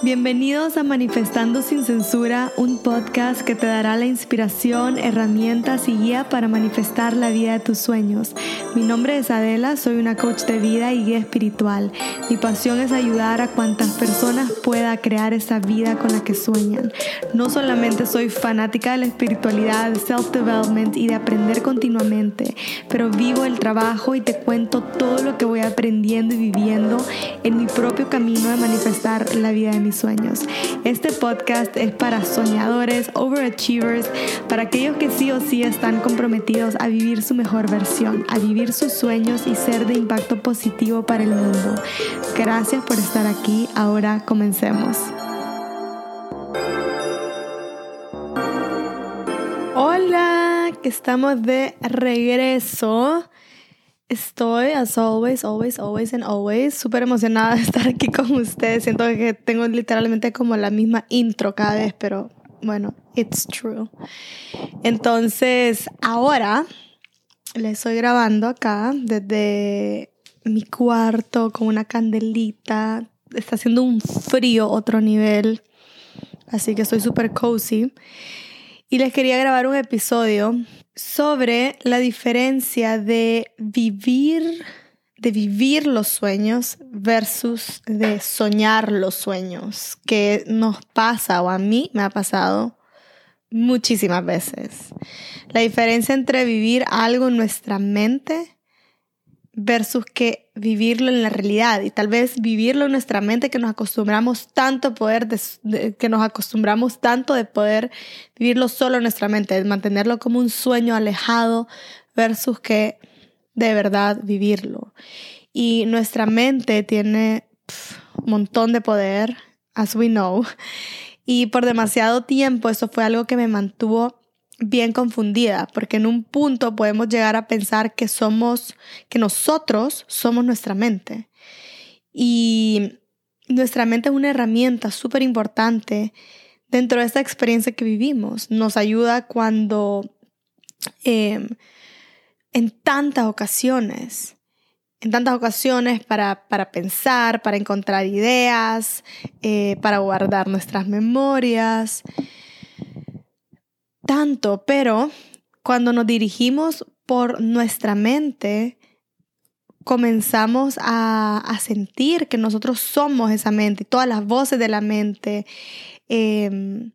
Bienvenidos a Manifestando sin Censura, un podcast que te dará la inspiración, herramientas y guía para manifestar la vida de tus sueños. Mi nombre es Adela, soy una coach de vida y guía espiritual. Mi pasión es ayudar a cuantas personas pueda crear esa vida con la que sueñan. No solamente soy fanática de la espiritualidad, de self-development y de aprender continuamente, pero vivo el trabajo y te cuento todo lo que voy aprendiendo y viviendo en mi propio camino de manifestar la vida de mi sueños. Este podcast es para soñadores, overachievers, para aquellos que sí o sí están comprometidos a vivir su mejor versión, a vivir sus sueños y ser de impacto positivo para el mundo. Gracias por estar aquí. Ahora comencemos. Hola, que estamos de regreso. Estoy, as always, always, always and always, súper emocionada de estar aquí con ustedes. Siento que tengo literalmente como la misma intro cada vez, pero bueno, it's true. Entonces, ahora le estoy grabando acá desde mi cuarto con una candelita. Está haciendo un frío otro nivel, así que estoy súper cozy. Y les quería grabar un episodio sobre la diferencia de vivir, de vivir los sueños versus de soñar los sueños, que nos pasa o a mí me ha pasado muchísimas veces. La diferencia entre vivir algo en nuestra mente versus que vivirlo en la realidad y tal vez vivirlo en nuestra mente que nos acostumbramos tanto poder que nos acostumbramos tanto de poder vivirlo solo en nuestra mente, de mantenerlo como un sueño alejado versus que de verdad vivirlo. Y nuestra mente tiene un montón de poder, as we know, y por demasiado tiempo eso fue algo que me mantuvo bien confundida, porque en un punto podemos llegar a pensar que somos, que nosotros somos nuestra mente. Y nuestra mente es una herramienta súper importante dentro de esta experiencia que vivimos. Nos ayuda cuando em, en tantas ocasiones, en tantas ocasiones para, para pensar, para encontrar ideas, eh, para guardar nuestras memorias tanto, pero cuando nos dirigimos por nuestra mente, comenzamos a, sentir que nosotros somos esa mente, todas las voces de la mente. Em,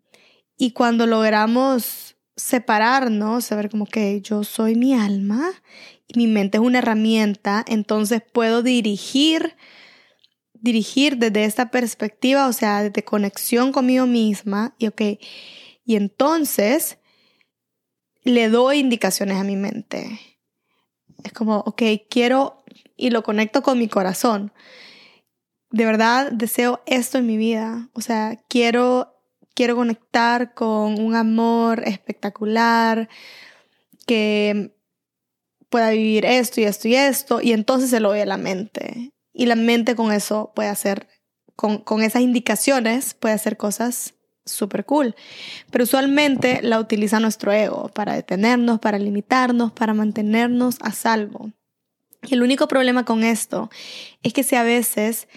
y cuando logramos separarnos, saber como que yo soy mi alma mi mente es una herramienta, entonces puedo dirigir, dirigir desde esta perspectiva, o sea, de conexión conmigo misma. Y ok, y entonces le doy indicaciones a mi mente. Es como, ok, quiero y lo conecto con mi corazón. De verdad deseo esto en mi vida. O sea, quiero, quiero conectar con un amor espectacular que pueda vivir esto y esto y esto. Y entonces se lo doy a la mente. Y la mente con eso puede hacer, con, con esas indicaciones, puede hacer cosas súper cool. Pero usualmente la utiliza nuestro ego para detenernos, para limitarnos, para mantenernos a salvo. Y el único problema con esto es que si a veces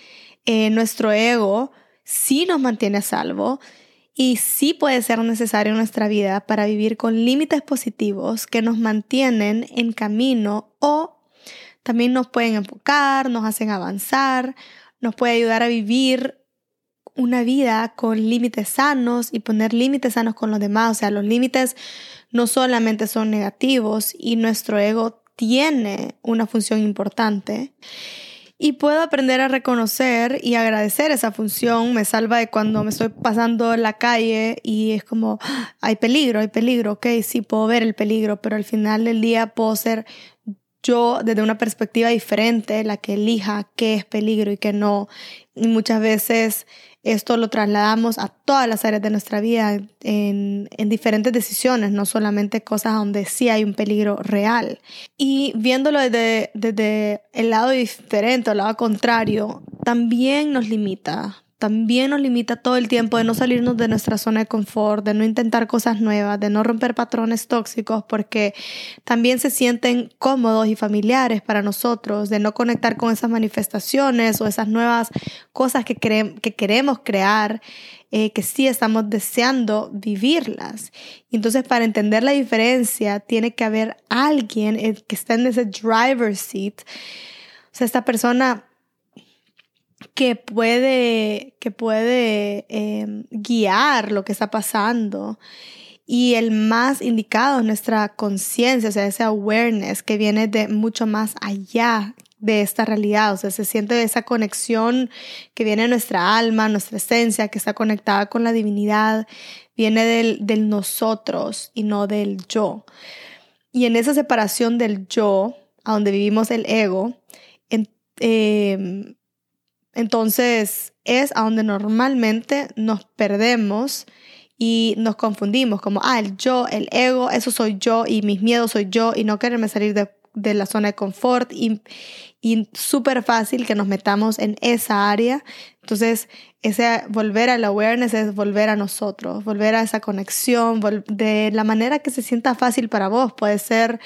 eh, nuestro ego sí nos mantiene a salvo y sí puede ser necesario en nuestra vida para vivir con límites positivos que nos mantienen en camino o también nos pueden enfocar, nos hacen avanzar, nos puede ayudar a vivir una vida con límites sanos y poner límites sanos con los demás. O sea, los límites no solamente son negativos y nuestro ego tiene una función importante. Y puedo aprender a reconocer y agradecer esa función. Me salva de cuando me estoy pasando la calle y es como, ah, hay peligro, hay peligro, ok, sí puedo ver el peligro, pero al final del día puedo ser yo desde una perspectiva diferente la que elija qué es peligro y qué no. Y muchas veces esto lo trasladamos a todas las áreas de nuestra vida en, diferentes decisiones, no solamente cosas donde sí hay un peligro real. Y viéndolo desde, desde el lado diferente, el lado contrario, también nos limita, también nos limita todo el tiempo de no salirnos de nuestra zona de confort, de no intentar cosas nuevas, de no romper patrones tóxicos, porque también se sienten cómodos y familiares para nosotros, de no conectar con esas manifestaciones o esas nuevas cosas que, que queremos crear. Eh, que sí estamos deseando vivirlas. Entonces para entender la diferencia tiene que haber alguien eh, que está en ese driver's seat. O sea, esta persona que puede, que puede em, guiar lo que está pasando. Y el más indicado es nuestra conciencia, o sea, ese awareness que viene de mucho más allá de esta realidad, o sea, se siente esa conexión que viene de nuestra alma, nuestra esencia, que está conectada con la divinidad, viene del, del nosotros y no del yo. Y en esa separación del yo, a donde vivimos el ego, en, em, entonces es a donde normalmente nos perdemos y nos confundimos como, ah, el yo, el ego, eso soy yo y mis miedos soy yo y no quererme salir de, la zona de confort y, y súper fácil que nos metamos en esa área. Entonces, ese volver al awareness es volver a nosotros, volver a esa conexión de la manera que se sienta fácil para vos. Puede ser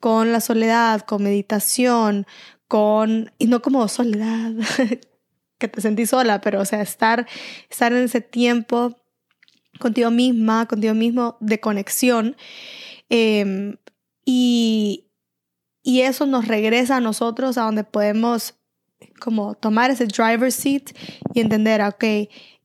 con la soledad, con meditación, con, y no como soledad, que te sentís sola, pero o sea, estar, estar en ese tiempo contigo misma, contigo mismo de conexión. Em, y, y eso nos regresa a nosotros a donde podemos como tomar ese driver's seat y entender, ok,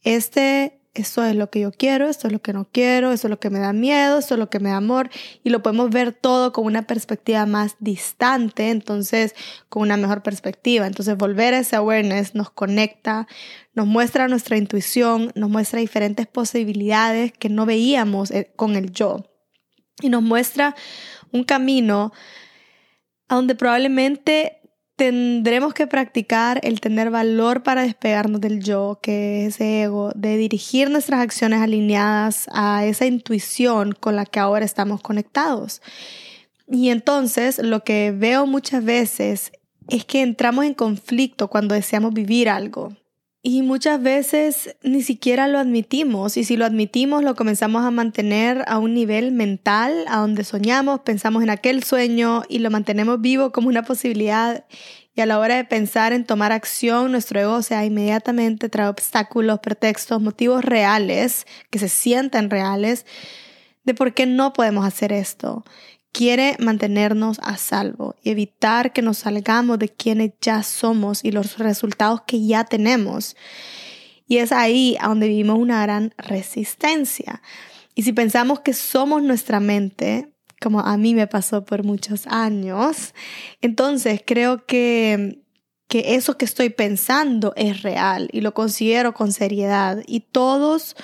este esto es lo que yo quiero, esto es lo que no quiero, esto es lo que me da miedo, esto es lo que me da amor y lo podemos ver todo con una perspectiva más distante, entonces con una mejor perspectiva. Entonces volver a ese awareness nos conecta, nos muestra nuestra intuición, nos muestra diferentes posibilidades que no veíamos eh, con el yo y nos muestra un camino a donde probablemente tendremos que practicar el tener valor para despegarnos del yo, que es ese ego, de dirigir nuestras acciones alineadas a esa intuición con la que ahora estamos conectados. Y entonces lo que veo muchas veces es que entramos en conflicto cuando deseamos vivir algo. Y muchas veces ni siquiera lo admitimos y si lo admitimos lo comenzamos a mantener a un nivel mental, a donde soñamos, pensamos en aquel sueño y lo mantenemos vivo como una posibilidad y a la hora de pensar en tomar acción, nuestro ego, o sea, inmediatamente trae obstáculos, pretextos, motivos reales, que se sientan reales, de por qué no podemos hacer esto quiere mantenernos a salvo y evitar que nos salgamos de quienes ya somos y los resultados que ya tenemos. Y es ahí donde vivimos una gran resistencia. Y si pensamos que somos nuestra mente, como a mí me pasó por muchos años, entonces creo que que eso que estoy pensando es real y lo considero con seriedad. Y todos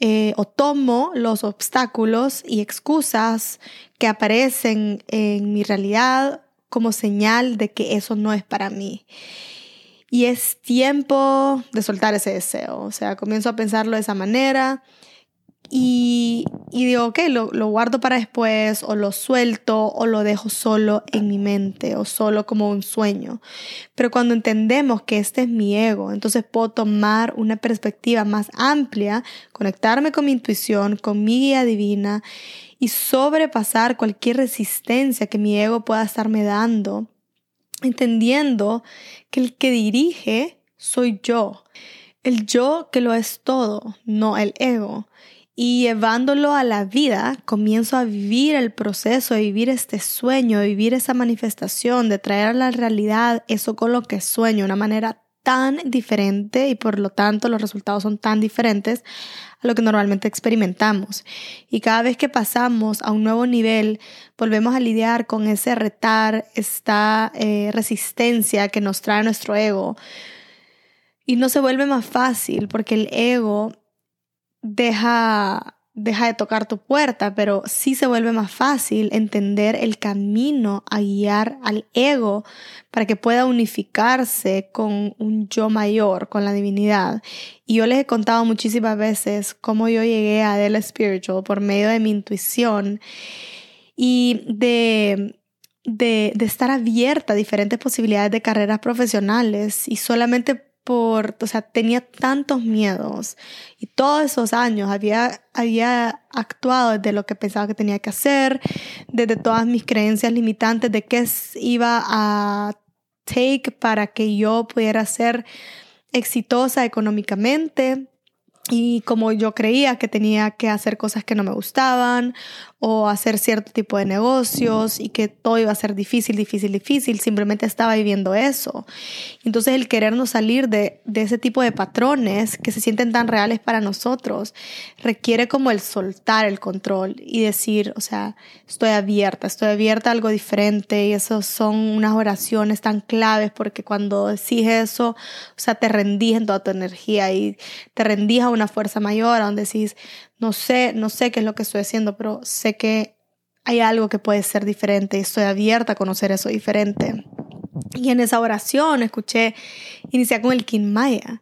eh, o tomo los obstáculos y excusas que aparecen en mi realidad como señal de que eso no es para mí. Y es tiempo de soltar ese deseo, o sea, comienzo a pensarlo de esa manera y, digo, ok, lo, lo, guardo para después o lo suelto o lo dejo solo en mi mente o solo como un sueño. Pero cuando entendemos que este es mi ego, entonces puedo tomar una perspectiva más amplia, conectarme con mi intuición, con mi guía divina y sobrepasar cualquier resistencia que mi ego pueda estarme dando, entendiendo que el que dirige soy yo. El yo que lo es todo, no el ego. Y llevándolo a la vida, comienzo a vivir el proceso, de vivir este sueño, de vivir esa manifestación, de traer a la realidad eso con lo que sueño, una manera tan diferente y por lo tanto los resultados son tan diferentes a lo que normalmente experimentamos. Y cada vez que pasamos a un nuevo nivel, volvemos a lidiar con ese retar, esta eh, resistencia que nos trae nuestro ego. Y no se vuelve más fácil porque el ego deja, deja de tocar tu puerta, pero sí se vuelve más fácil entender el camino a guiar al ego para que pueda unificarse con un yo mayor, con la divinidad. Y yo les he contado muchísimas veces cómo yo llegué a Adela Spiritual por medio de mi intuición y de de, de, estar abierta a diferentes posibilidades de carreras profesionales y solamente por, o sea, tenía tantos miedos y todos esos años había, había actuado desde lo que pensaba que tenía que hacer, desde todas mis creencias limitantes de qué iba a take para que yo pudiera ser exitosa económicamente, y como yo creía que tenía que hacer cosas que no me gustaban o hacer cierto tipo de negocios y que todo iba a ser difícil, difícil, difícil, simplemente estaba viviendo eso. Entonces el querernos salir de, de ese tipo de patrones que se sienten tan reales para nosotros requiere como el soltar el control y decir, o sea, estoy abierta, estoy abierta a algo diferente y eso son unas oraciones tan claves porque cuando decís eso, o sea, te rendís en toda tu energía y te rendís a una fuerza mayor, donde decís, no sé, no sé qué es lo que estoy haciendo, pero sé que hay algo que puede ser diferente y estoy abierta a conocer eso diferente. Y en esa oración escuché iniciar con el Kinmaya.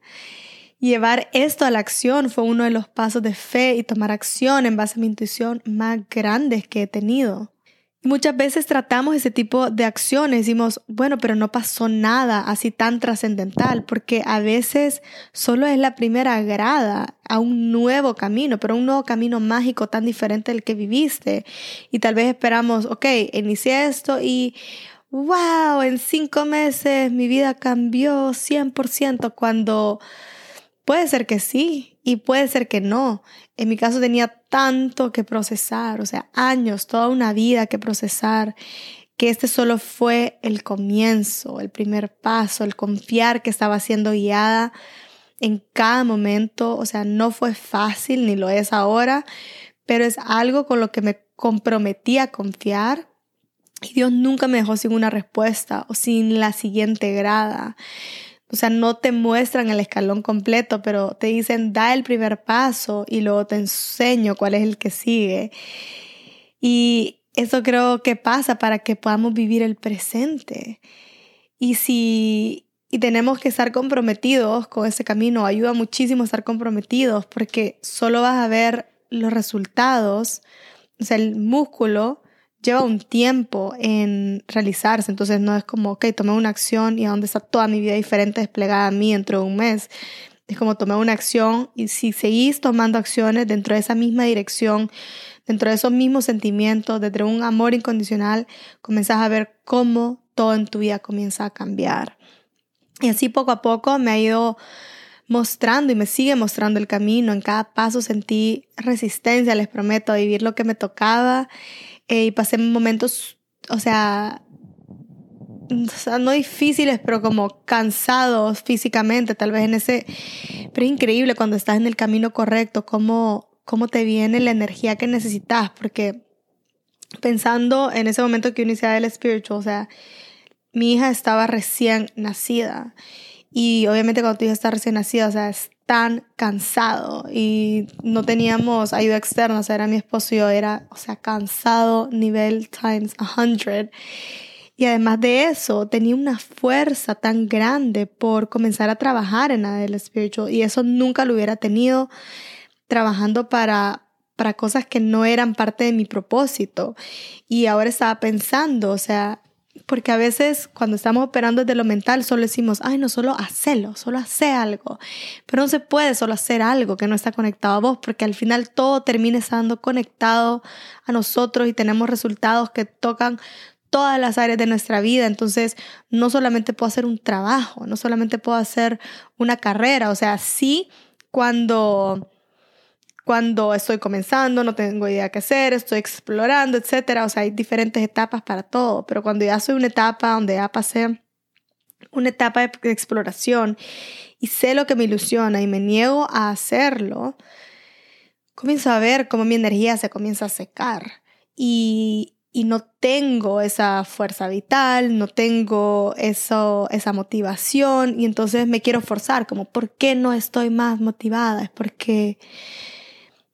Llevar esto a la acción fue uno de los pasos de fe y tomar acción en base a mi intuición más grandes que he tenido. Muchas veces tratamos ese tipo de acciones, decimos, bueno, pero no pasó nada así tan trascendental, porque a veces solo es la primera grada a un nuevo camino, pero un nuevo camino mágico tan diferente del que viviste. Y tal vez esperamos, ok, inicié esto y wow, en cinco meses mi vida cambió 100% cuando puede ser que sí y puede ser que no. En mi caso tenía tanto que procesar, o sea, años, toda una vida que procesar, que este solo fue el comienzo, el primer paso, el confiar que estaba siendo guiada en cada momento, o sea, no fue fácil ni lo es ahora, pero es algo con lo que me comprometí a confiar y Dios nunca me dejó sin una respuesta o sin la siguiente grada. O sea, no te muestran el escalón completo, pero te dicen, da el primer paso y luego te enseño cuál es el que sigue. Y eso creo que pasa para que podamos vivir el presente. Y si y tenemos que estar comprometidos con ese camino, ayuda muchísimo estar comprometidos porque solo vas a ver los resultados, o sea, el músculo lleva un tiempo en realizarse, entonces no es como, ok, tomé una acción y a dónde está toda mi vida diferente desplegada a mí dentro de un mes. Es como tomé una acción y si seguís tomando acciones dentro de esa misma dirección, dentro de esos mismos sentimientos, dentro de un amor incondicional, comenzás a ver cómo todo en tu vida comienza a cambiar. Y así poco a poco me ha ido mostrando y me sigue mostrando el camino. En cada paso sentí resistencia, les prometo, a vivir lo que me tocaba eh, y pasé momentos, o sea, no difíciles, pero como cansados físicamente, tal vez en ese... Pero es increíble cuando estás en el camino correcto, cómo, cómo te viene la energía que necesitas, porque pensando en ese momento que iniciaba el spiritual, o sea, mi hija estaba recién nacida y obviamente cuando tu hija está recién nacida, o sea, es tan cansado y no teníamos ayuda externa, o sea, era mi esposo y yo, era, o sea, cansado nivel times 100. Y además de eso, tenía una fuerza tan grande por comenzar a trabajar en el espiritual y eso nunca lo hubiera tenido trabajando para para cosas que no eran parte de mi propósito. Y ahora estaba pensando, o sea, porque a veces cuando estamos operando desde lo mental solo decimos, ay, no, solo hacelo, solo hace algo. Pero no se puede solo hacer algo que no está conectado a vos, porque al final todo termina estando conectado a nosotros y tenemos resultados que tocan todas las áreas de nuestra vida. Entonces, no solamente puedo hacer un trabajo, no solamente puedo hacer una carrera, o sea, sí cuando cuando estoy comenzando, no tengo idea qué hacer, estoy explorando, etcétera. O sea, hay diferentes etapas para todo, pero cuando ya soy una etapa donde ya pasé una etapa de exploración y sé lo que me ilusiona y me niego a hacerlo, comienzo a ver cómo mi energía se comienza a secar y, y no tengo esa fuerza vital, no tengo eso, esa motivación y entonces me quiero forzar, como, ¿por qué no estoy más motivada? Es porque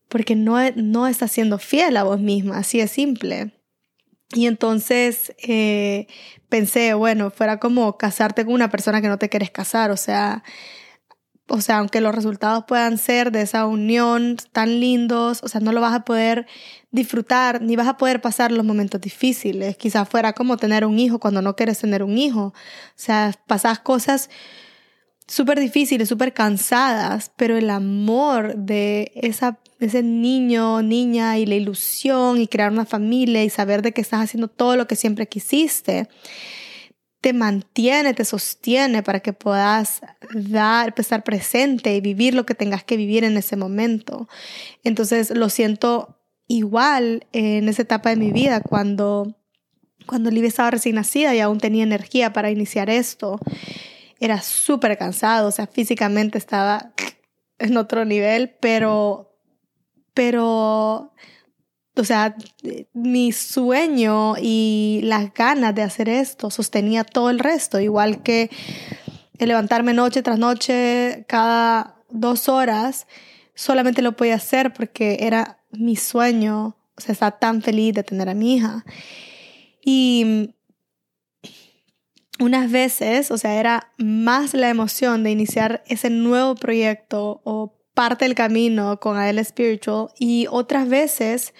porque no, no estás siendo fiel a vos misma, así es simple. Y entonces eh, pensé, bueno, fuera como casarte con una persona que no te quieres casar, o sea, o sea, aunque los resultados puedan ser de esa unión tan lindos, o sea, no lo vas a poder disfrutar ni vas a poder pasar los momentos difíciles. Quizás fuera como tener un hijo cuando no quieres tener un hijo. O sea, pasas cosas súper difíciles, súper cansadas, pero el amor de esa, ese niño, niña y la ilusión y crear una familia y saber de que estás haciendo todo lo que siempre quisiste, te mantiene, te sostiene para que puedas dar, estar presente y vivir lo que tengas que vivir en ese momento. Entonces lo siento igual en esa etapa de mi vida cuando, cuando Livia estaba recién nacida y aún tenía energía para iniciar esto era súper cansado, o sea, físicamente estaba en otro nivel, pero, pero, o sea, mi sueño y las ganas de hacer esto sostenía todo el resto, igual que el levantarme noche tras noche, cada dos horas, solamente lo podía hacer porque era mi sueño, o sea, estaba tan feliz de tener a mi hija. Y unas veces, o sea, era más la emoción de iniciar ese nuevo proyecto o parte del camino con AL Spiritual y otras veces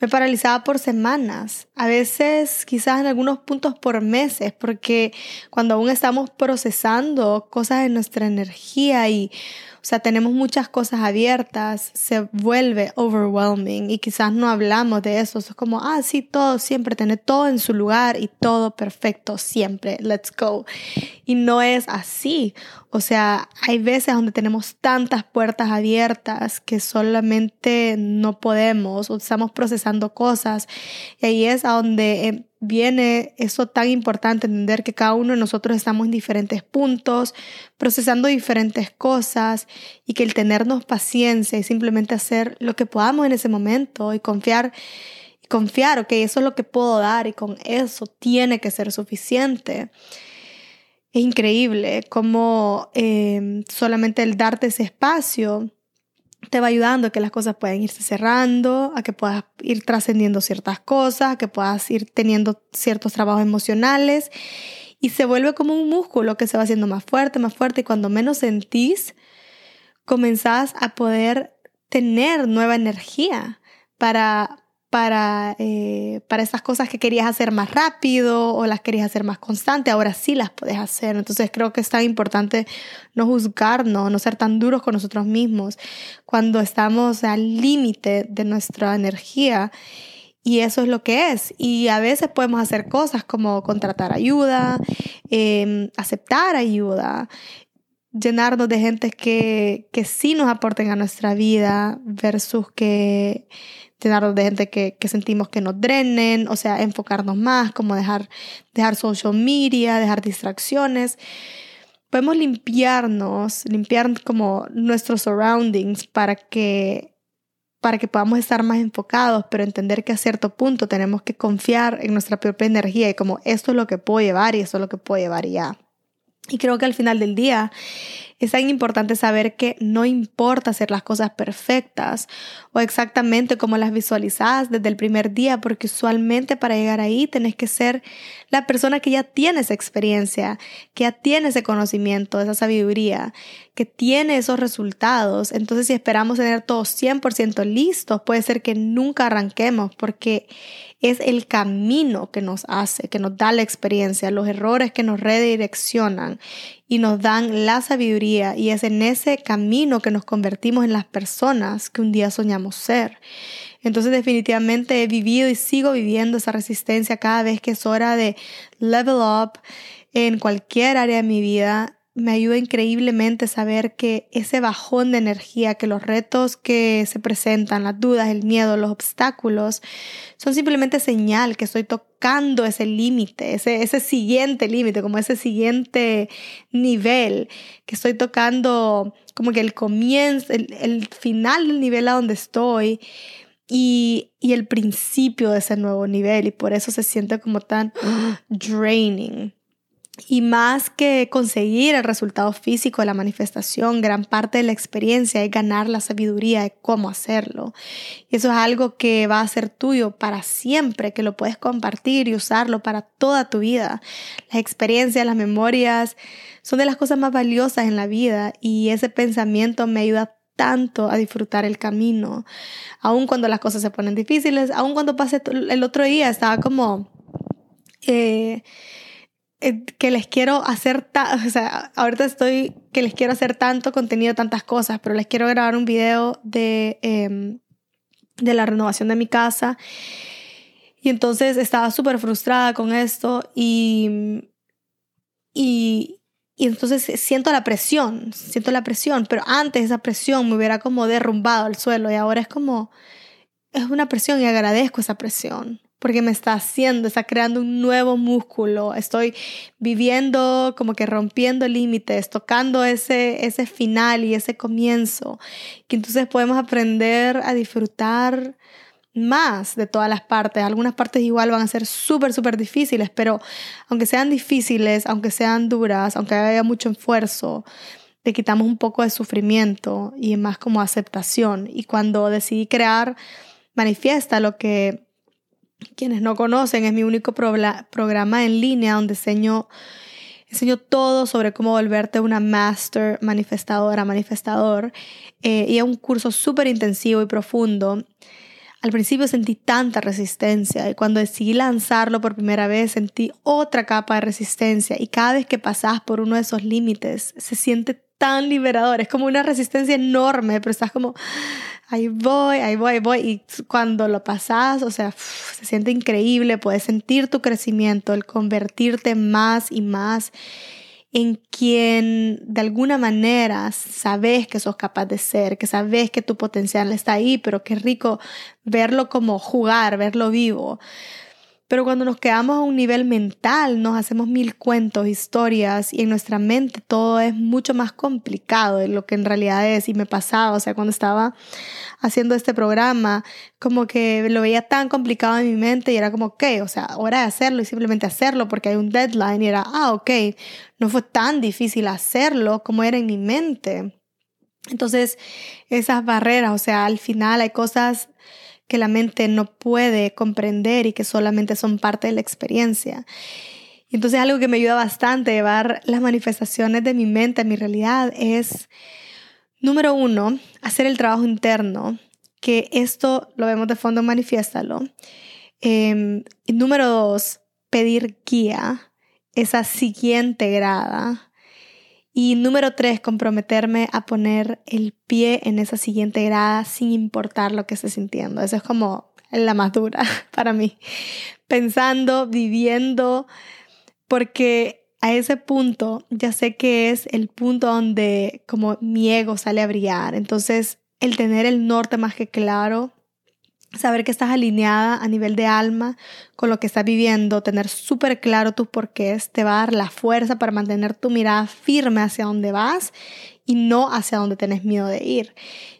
me paralizaba por semanas, a veces quizás en algunos puntos por meses, porque cuando aún estamos procesando cosas de nuestra energía y sea, tenemos muchas cosas abiertas, se vuelve overwhelming y quizás no hablamos de eso. Es como, ah, sí, todo siempre, tener todo en su lugar y todo perfecto siempre, let's go. Y no es así. O sea, hay veces donde tenemos tantas puertas abiertas que solamente no podemos o estamos procesando cosas. Y ahí es donde em, viene eso tan importante, entender que cada uno de nosotros estamos en diferentes puntos, procesando diferentes cosas y que el tenernos paciencia y simplemente hacer lo que podamos en ese momento y confiar, confiar, ok, eso es lo que puedo dar y con eso tiene que ser suficiente. Es increíble cómo eh, solamente el darte ese espacio te va ayudando a que las cosas puedan irse cerrando, a que puedas ir trascendiendo ciertas cosas, a que puedas ir teniendo ciertos trabajos emocionales. Y se vuelve como un músculo que se va haciendo más fuerte, más fuerte. Y cuando menos sentís, comenzás a poder tener nueva energía para para, eh, para esas cosas que querías hacer más rápido o las querías hacer más constante, ahora sí las puedes hacer. Entonces creo que es tan importante no juzgarnos, no ser tan duros con nosotros mismos cuando estamos al límite de nuestra energía. Y eso es lo que es. Y a veces podemos hacer cosas como contratar ayuda, em, aceptar ayuda, llenarnos de gente que, que sí nos aporten a nuestra vida versus que llenarnos de gente que, que, sentimos que nos drenen, o sea, enfocarnos más, como dejar, dejar social media, dejar distracciones. Podemos limpiarnos, limpiar como nuestros surroundings para que para que podamos estar más enfocados, pero entender que a cierto punto tenemos que confiar en nuestra propia energía y como esto es lo que puedo llevar y esto es lo que puedo llevar ya. Y creo que al final del día es tan importante saber que no importa hacer las cosas perfectas o exactamente como las visualizas desde el primer día, porque usualmente para llegar ahí tenés que ser la persona que ya tiene esa experiencia, que ya tiene ese conocimiento, esa sabiduría, que tiene esos resultados. Entonces si esperamos tener todo 100% listos, puede ser que nunca arranquemos porque es el camino que nos hace, que nos da la experiencia, los errores que nos redireccionan y nos dan la sabiduría y es en ese camino que nos convertimos en las personas que un día soñamos ser. Entonces definitivamente he vivido y sigo viviendo esa resistencia cada vez que es hora de level up en cualquier área de mi vida me ayuda increíblemente saber que ese bajón de energía, que los retos que se presentan, las dudas, el miedo, los obstáculos, son simplemente señal que estoy tocando ese límite, ese, ese siguiente límite, como ese siguiente nivel, que estoy tocando como que el comienzo, el, el final del nivel a donde estoy. Y, y el principio de ese nuevo nivel y por eso se siente como tan draining. Y más que conseguir el resultado físico de la manifestación, gran parte de la experiencia es ganar la sabiduría de cómo hacerlo. Y eso es algo que va a ser tuyo para siempre, que lo puedes compartir y usarlo para toda tu vida. Las experiencias, las memorias son de las cosas más valiosas en la vida y ese pensamiento me ayuda tanto a disfrutar el camino, aun cuando las cosas se ponen difíciles, aun cuando pasé el otro día, estaba como... Eh, que les quiero hacer, o sea, ahorita estoy que les quiero hacer tanto contenido, tantas cosas, pero les quiero grabar un video de, em, de la renovación de mi casa. Y entonces estaba súper frustrada con esto y, y, y entonces siento la presión, siento la presión, pero antes esa presión me hubiera como derrumbado al suelo y ahora es como, es una presión y agradezco esa presión porque me está haciendo, está creando un nuevo músculo, estoy viviendo como que rompiendo límites, tocando ese, ese final y ese comienzo, que entonces podemos aprender a disfrutar más de todas las partes. Algunas partes igual van a ser súper, súper difíciles, pero aunque sean difíciles, aunque sean duras, aunque haya mucho esfuerzo, le quitamos un poco de sufrimiento y más como aceptación. Y cuando decidí crear Manifiesta, lo que quienes no conocen, es mi único programa en línea donde enseño, enseño todo sobre cómo volverte una master manifestadora, manifestador. Eh, y es un curso súper intensivo y profundo. Al principio sentí tanta resistencia y cuando decidí lanzarlo por primera vez sentí otra capa de resistencia y cada vez que pasas por uno de esos límites se siente tan liberador, es como una resistencia enorme, pero estás como, ahí voy, ahí voy, ahí voy. Y cuando lo pasas, o sea, se siente increíble, puedes sentir tu crecimiento, el convertirte más y más en quien de alguna manera sabes que sos capaz de ser, que sabes que tu potencial está ahí, pero qué rico verlo como jugar, verlo vivo. Pero cuando nos quedamos a un nivel mental, nos hacemos mil cuentos, historias y en nuestra mente todo es mucho más complicado de lo que en realidad es. Y me pasaba, o sea, cuando estaba haciendo este programa, como que lo veía tan complicado en mi mente y era como, ok, o sea, hora de hacerlo y simplemente hacerlo porque hay un deadline y era, ah, ok, no fue tan difícil hacerlo como era en mi mente. Entonces, esas barreras, o sea, al final hay cosas que la mente no puede comprender y que solamente son parte de la experiencia. Y entonces algo que me ayuda bastante a llevar las manifestaciones de mi mente a mi realidad es, número uno, hacer el trabajo interno, que esto lo vemos de fondo, manifiéstalo. Eh, número dos, pedir guía, esa siguiente grada y número tres, comprometerme a poner el pie en esa siguiente grada sin importar lo que esté sintiendo. Eso es como la más dura para mí. Pensando, viviendo, porque a ese punto ya sé que es el punto donde como mi ego sale a brillar. Entonces, el tener el norte más que claro saber que estás alineada a nivel de alma con lo que estás viviendo, tener súper claro tus porqués, te va a dar la fuerza para mantener tu mirada firme hacia donde vas y no hacia donde tienes miedo de ir.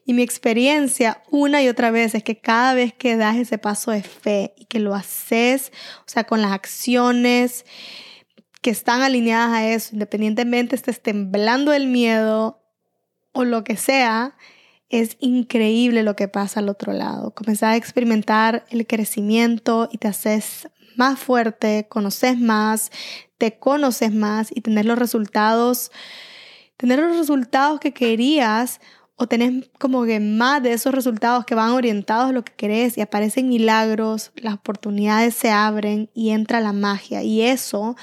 Y mi experiencia una y otra vez es que cada vez que das ese paso de fe y que lo haces, o sea, con las acciones que están alineadas a eso, independientemente estés temblando del miedo o lo que sea, es increíble lo que pasa al otro lado. Comenzás a experimentar el crecimiento y te haces más fuerte, conoces más, te conoces más y tener los resultados, tener los resultados que querías o tenés como que más de esos resultados que van orientados a lo que querés y aparecen milagros, las oportunidades se abren y entra la magia y eso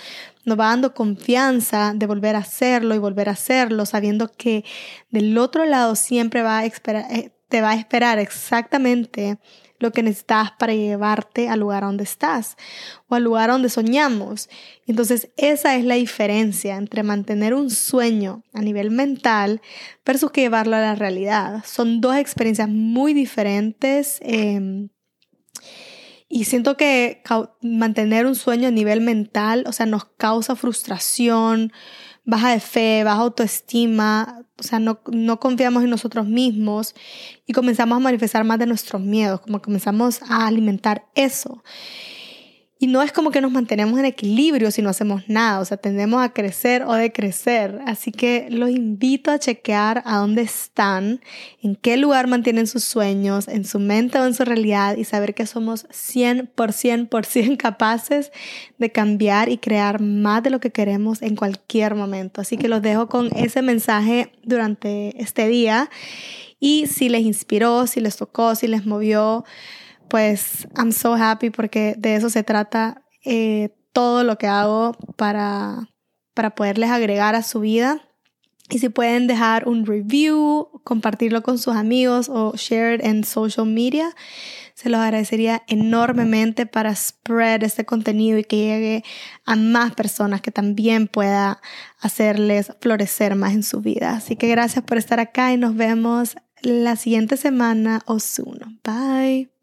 nos va dando confianza de volver a hacerlo y volver a hacerlo, sabiendo que del otro lado siempre va a esperar, eh, te va a esperar exactamente lo que necesitas para llevarte al lugar donde estás o al lugar donde soñamos. Entonces esa es la diferencia entre mantener un sueño a nivel mental versus que llevarlo a la realidad. Son dos experiencias muy diferentes. Em, y siento que mantener un sueño a nivel mental, o sea, nos causa frustración, baja de fe, baja autoestima, o sea, no, no confiamos en nosotros mismos y comenzamos a manifestar más de nuestros miedos, como comenzamos a alimentar eso. Y no es como que nos mantenemos en equilibrio si no hacemos nada, o sea, tendemos a crecer o decrecer. Así que los invito a chequear a dónde están, en qué lugar mantienen sus sueños, en su mente o en su realidad y saber que somos 100%, por 100 capaces de cambiar y crear más de lo que queremos en cualquier momento. Así que los dejo con ese mensaje durante este día y si les inspiró, si les tocó, si les movió, pues I'm so happy porque de eso se trata. Eh, todo lo que hago para, para poderles agregar a su vida. Y si pueden dejar un review, compartirlo con sus amigos o share en social media, se los agradecería enormemente para spread este contenido y que llegue a más personas que también pueda hacerles florecer más en su vida. Así que gracias por estar acá y nos vemos la siguiente semana o soon. Bye.